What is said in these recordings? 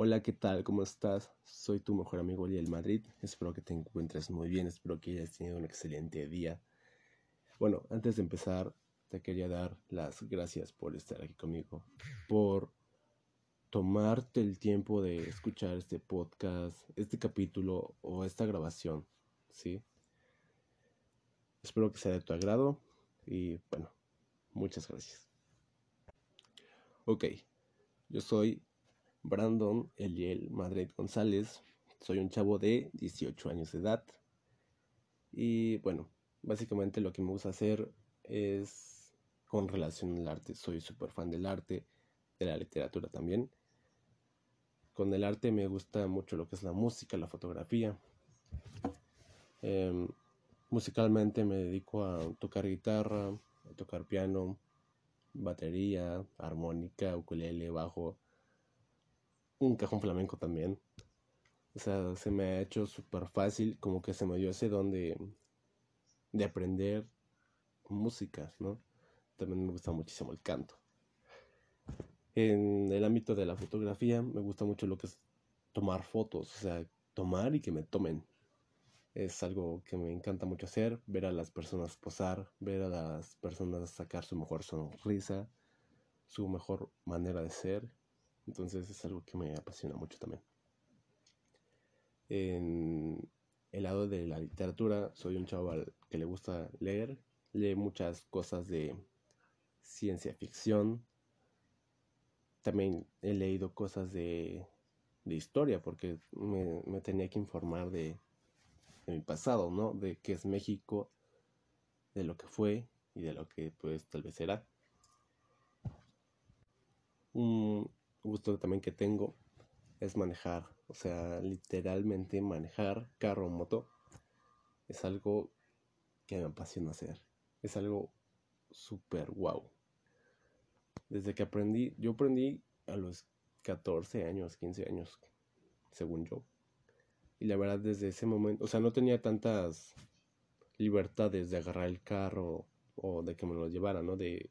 Hola, ¿qué tal? ¿Cómo estás? Soy tu mejor amigo Eliel Madrid. Espero que te encuentres muy bien, espero que hayas tenido un excelente día. Bueno, antes de empezar, te quería dar las gracias por estar aquí conmigo, por tomarte el tiempo de escuchar este podcast, este capítulo o esta grabación, ¿sí? Espero que sea de tu agrado y bueno, muchas gracias. Ok, yo soy Brandon Eliel Madrid González. Soy un chavo de 18 años de edad. Y bueno, básicamente lo que me gusta hacer es con relación al arte. Soy súper fan del arte, de la literatura también. Con el arte me gusta mucho lo que es la música, la fotografía. Em, musicalmente me dedico a tocar guitarra, a tocar piano, batería, armónica, ukulele, bajo un cajón flamenco también. O sea, se me ha hecho súper fácil, como que se me dio ese don de, de aprender música, ¿no? También me gusta muchísimo el canto. En el ámbito de la fotografía me gusta mucho lo que es tomar fotos, o sea, tomar y que me tomen. Es algo que me encanta mucho hacer, ver a las personas posar, ver a las personas sacar su mejor sonrisa, su mejor manera de ser entonces es algo que me apasiona mucho también. En el lado de la literatura, soy un chaval que le gusta leer. Lee muchas cosas de ciencia ficción. También he leído cosas de, historia porque me, tenía que informar de, mi pasado, ¿no? De qué es México, de lo que fue y de lo que pues tal vez será. Un, gusto también que tengo es manejar, o sea, literalmente manejar carro o moto es algo que me apasiona hacer, es algo súper wow. Desde que aprendí, yo aprendí a los 14 años, 15 años, según yo. Y la verdad, desde ese momento, o sea, no tenía tantas libertades de agarrar el carro o de que me lo llevara, ¿no? De,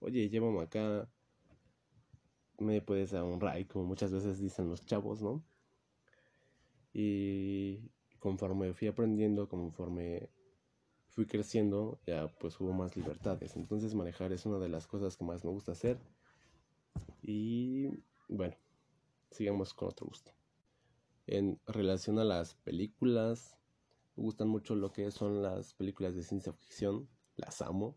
oye, llévame acá, me puedes dar un ray, como muchas veces dicen los chavos, ¿no? Y conforme fui aprendiendo, conforme fui creciendo, ya pues hubo más libertades. Entonces manejar es una de las cosas que más me gusta hacer. Y bueno, sigamos con otro gusto. En relación a las películas, me gustan mucho lo que son las películas de ciencia ficción, las amo.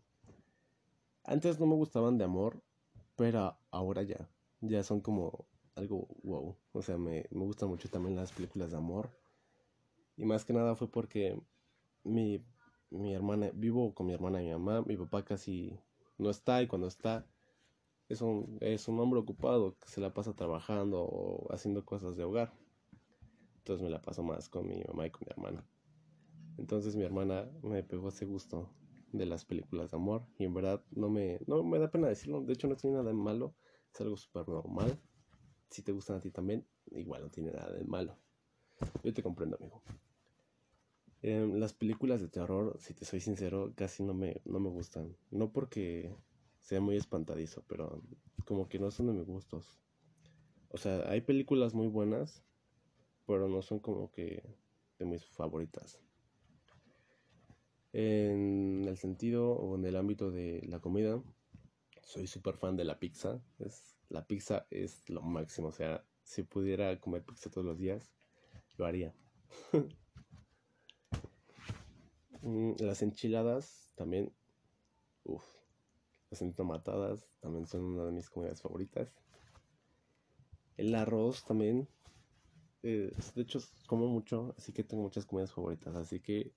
Antes no me gustaban de amor, pero ahora ya ya son como algo wow. O sea, me, me gustan mucho también las películas de amor. Y más que nada fue porque mi, mi hermana, vivo con mi hermana y mi mamá, mi papá casi no está y cuando está es un, es un hombre ocupado que se la pasa trabajando o haciendo cosas de hogar. Entonces me la paso más con mi mamá y con mi hermana. Entonces mi hermana me pegó ese gusto de las películas de amor y en verdad no me, no me da pena decirlo, de hecho no tiene nada de malo es algo súper normal. Si te gustan a ti también, igual no tiene nada de malo. Yo te comprendo, amigo. Em, las películas de terror, si te soy sincero, casi no me, no me gustan. No porque sea muy espantadizo, pero como que no son de mis gustos. O sea, hay películas muy buenas, pero no son como que de mis favoritas. En el sentido o en el ámbito de la comida, soy súper fan de la pizza. Es, la pizza es lo máximo. O sea, si pudiera comer pizza todos los días, lo haría. Mm, las enchiladas también. Uf. Las entomatadas también son una de mis comidas favoritas. El arroz también. De hecho, como mucho, así que tengo muchas comidas favoritas. Así que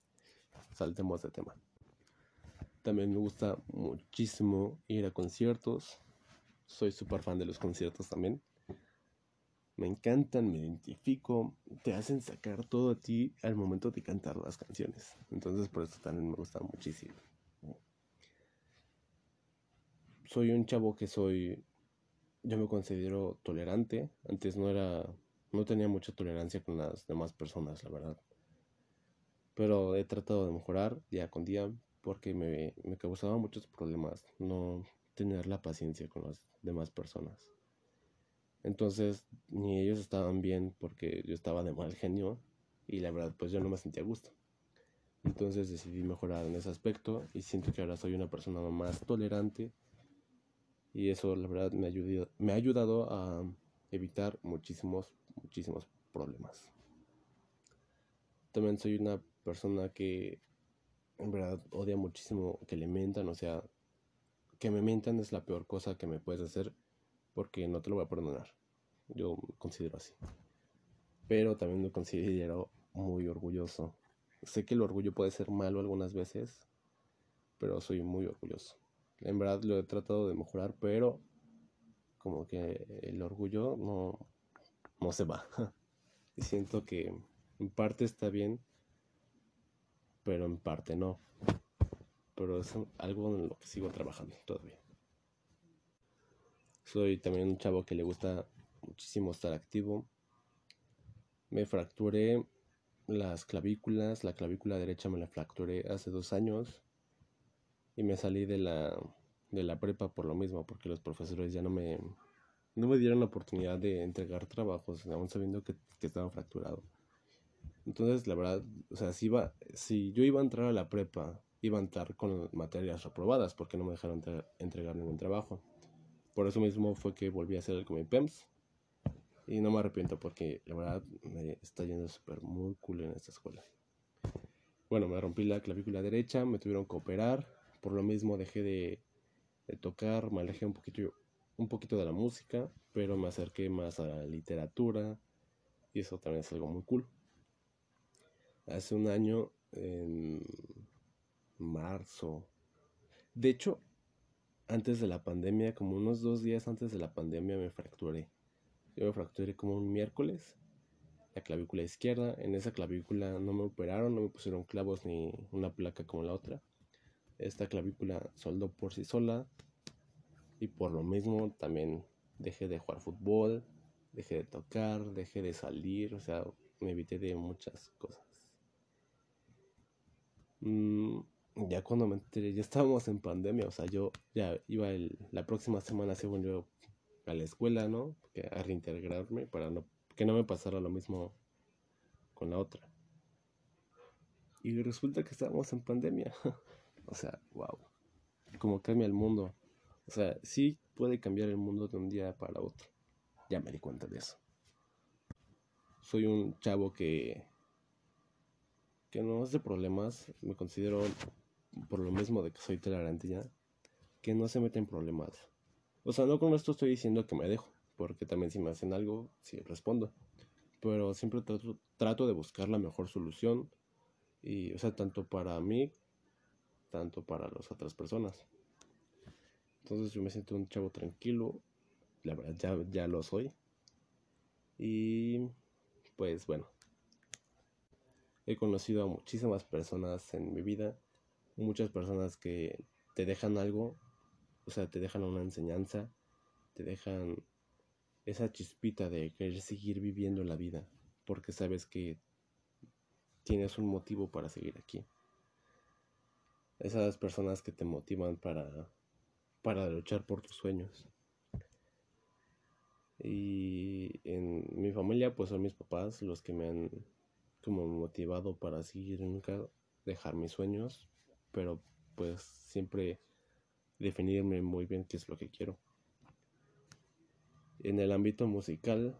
saltemos de tema. También me gusta muchísimo ir a conciertos. Soy súper fan de los conciertos también. Me encantan, me identifico, te hacen sacar todo a ti al momento de cantar las canciones. Entonces por eso también me gusta muchísimo. Soy un chavo que soy, yo me considero tolerante. Antes no era, no tenía mucha tolerancia con las demás personas, la verdad. Pero he tratado de mejorar día con día porque me, me causaba muchos problemas no tener la paciencia con las demás personas. Entonces, ni ellos estaban bien porque yo estaba de mal genio y la verdad, pues yo no me sentía a gusto. Entonces decidí mejorar en ese aspecto y siento que ahora soy una persona más tolerante y eso la verdad me, ayudado, me ha ayudado a evitar muchísimos, muchísimos problemas. También soy una persona que en verdad odia muchísimo que le mientan, o sea, que me mientan es la peor cosa que me puedes hacer porque no te lo voy a perdonar. Yo considero así. Pero también me considero muy orgulloso. Sé que el orgullo puede ser malo algunas veces, pero soy muy orgulloso. En verdad lo he tratado de mejorar, pero como que el orgullo no, no se va. y siento que en parte está bien, pero en parte no. Pero es algo en lo que sigo trabajando todavía. Soy también un chavo que le gusta muchísimo estar activo. Me fracturé las clavículas, la clavícula derecha me la fracturé hace dos años y me salí de la, de la prepa por lo mismo, porque los profesores ya no me, no me dieron la oportunidad de entregar trabajos, aún sabiendo que, que estaba fracturado. Entonces, la verdad, o sea, si, iba, si yo iba a entrar a la prepa, iba a entrar con materias reprobadas, porque no me dejaron entregar ningún trabajo. Por eso mismo fue que volví a hacer el PEMS. Y no me arrepiento porque la verdad me está yendo súper muy cool en esta escuela. Bueno, me rompí la clavícula derecha, me tuvieron que operar. Por lo mismo dejé de, de tocar, me alejé un poquito, un poquito de la música, pero me acerqué más a la literatura. Y eso también es algo muy cool hace un año, en marzo. De hecho, antes de la pandemia, como unos dos días antes de la pandemia, me fracturé. Yo me fracturé como un miércoles, la clavícula izquierda. En esa clavícula no me operaron, no me pusieron clavos ni una placa como la otra. Esta clavícula soldó por sí sola y por lo mismo también dejé de jugar fútbol, dejé de tocar, dejé de salir, o sea, me evité de muchas cosas. Mm, ya cuando me enteré, ya estábamos en pandemia, o sea, yo ya iba el, la próxima semana, según yo, a la escuela, ¿no? a reintegrarme para no, que no me pasara lo mismo con la otra. Y resulta que estábamos en pandemia. o sea, wow. Como cambia el mundo. O sea, sí puede cambiar el mundo de un día para otro. Ya me di cuenta de eso. Soy un chavo que que no es problemas, me considero, por lo mismo de que soy tolerante ya, que no se mete en problemas. O sea, no con esto estoy diciendo que me dejo, porque también si me hacen algo, sí respondo. Pero siempre trato, trato de buscar la mejor solución, y, o sea, tanto para mí, tanto para las otras personas. Entonces yo me siento un chavo tranquilo, la verdad ya, ya lo soy. Y pues bueno, He conocido a muchísimas personas en mi vida, muchas personas que te dejan algo, o sea, te dejan una enseñanza, te dejan esa chispita de querer seguir viviendo la vida, porque sabes que tienes un motivo para seguir aquí. Esas personas que te motivan para, para luchar por tus sueños. Y en mi familia pues son mis papás los que me han como motivado para seguir nunca dejar mis sueños, pero pues siempre definirme muy bien qué es lo que quiero. En el ámbito musical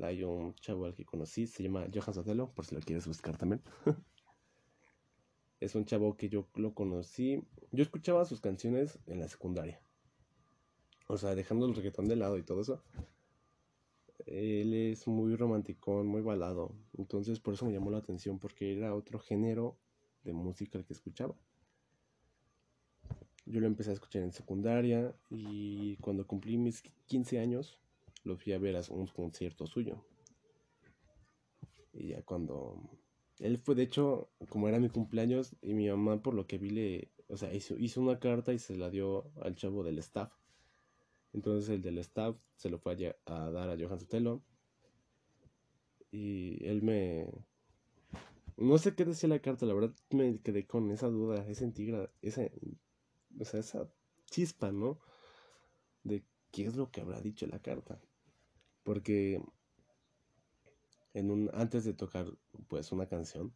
hay un chavo al que conocí, se llama Johan Sotelo, por si lo quieres buscar también. es un chavo que yo lo conocí, yo escuchaba sus canciones en la secundaria. O sea, dejando el reggaetón de lado y todo eso, él es muy romántico, muy balado. Entonces por eso me llamó la atención porque era otro género de música el que escuchaba. Yo lo empecé a escuchar en secundaria y cuando cumplí mis 15 años lo fui a ver a un concierto suyo. Y ya cuando... Él fue, de hecho, como era mi cumpleaños y mi mamá por lo que vi le... O sea, hizo, hizo una carta y se la dio al chavo del staff entonces el del staff se lo fue a, dar a Johan Sotelo. Y él me... No sé qué decía la carta, la verdad me quedé con esa duda, esa intriga, esa, o sea, esa chispa, ¿no? De qué es lo que habrá dicho la carta. Porque en un, antes de tocar pues una canción,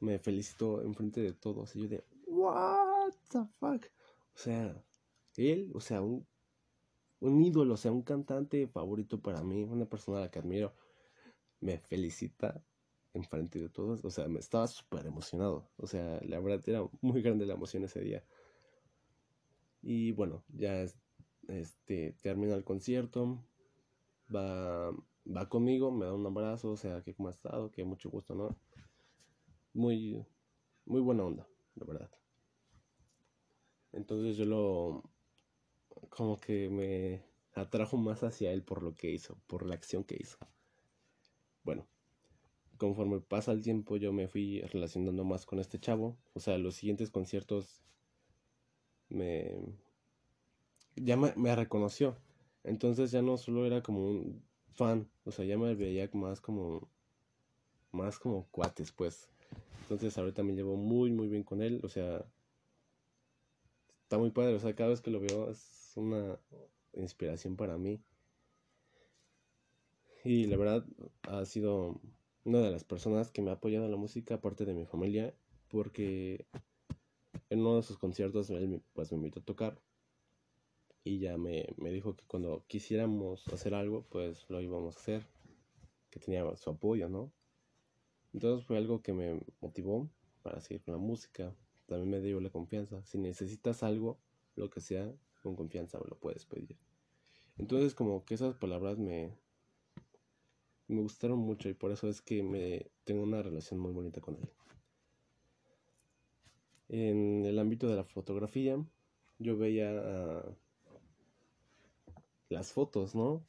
me felicitó enfrente de todos. Y yo de, what the fuck. O sea, él, o sea, un, un ídolo, o sea, un cantante favorito para mí, una persona a la que admiro, me felicita enfrente de todos. O sea, me estaba súper emocionado. O sea, la verdad era muy grande la emoción ese día. Y bueno, ya este termina el concierto. Va, va conmigo, me da un abrazo, o sea, que cómo ha estado, que mucho gusto, ¿no? Muy, muy buena onda, la verdad. Entonces yo lo, como que me atrajo más hacia él por lo que hizo, por la acción que hizo. Bueno, conforme pasa el tiempo yo me fui relacionando más con este chavo. O sea, los siguientes conciertos me... ya me, reconoció. Entonces ya no solo era como un fan, o sea, ya me veía más como... más como cuates, pues. Entonces ahorita me llevo muy, muy bien con él. O sea, está muy padre. O sea, cada vez que lo veo es una inspiración para mí. Y la verdad ha sido una de las personas que me ha apoyado en la música, aparte de mi familia, porque en uno de sus conciertos él pues me invitó a tocar y ya me, dijo que cuando quisiéramos hacer algo, pues lo íbamos a hacer, que tenía su apoyo, ¿no? Entonces fue algo que me motivó para seguir con la música, también me dio la confianza, si necesitas algo, lo que sea, con confianza me lo puedes pedir. Entonces como que esas palabras me, me gustaron mucho y por eso es que me tengo una relación muy bonita con él. En el ámbito de la fotografía, yo veía las fotos, ¿no?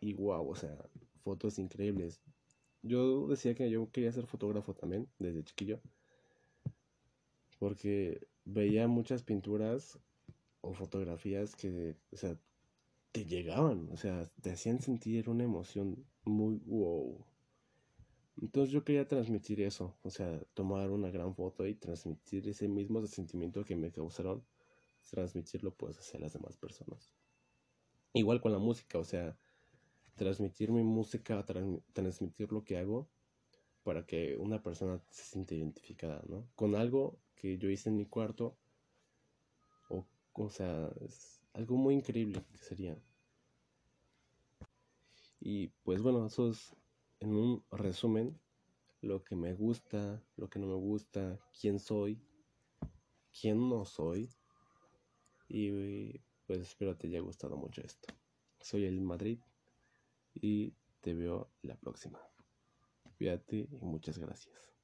Y wow, o sea, fotos increíbles. Yo decía que yo quería ser fotógrafo también, desde chiquillo. Porque veía muchas pinturas o fotografías que, o sea, te llegaban, o sea, te hacían sentir una emoción muy wow. Entonces yo quería transmitir eso, o sea, tomar una gran foto y transmitir ese mismo sentimiento que me causaron, transmitirlo pues hacia las demás personas. Igual con la música, o sea, transmitir mi música, transmitir lo que hago para que una persona se sienta identificada, ¿no? Con algo que yo hice en mi cuarto, o sea, es algo muy increíble que sería. Y pues bueno, eso es en un resumen lo que me gusta, lo que no me gusta, quién soy, quién no soy. Y pues espero te haya gustado mucho esto. Soy el Madrid y te veo la próxima. Cuídate y muchas gracias.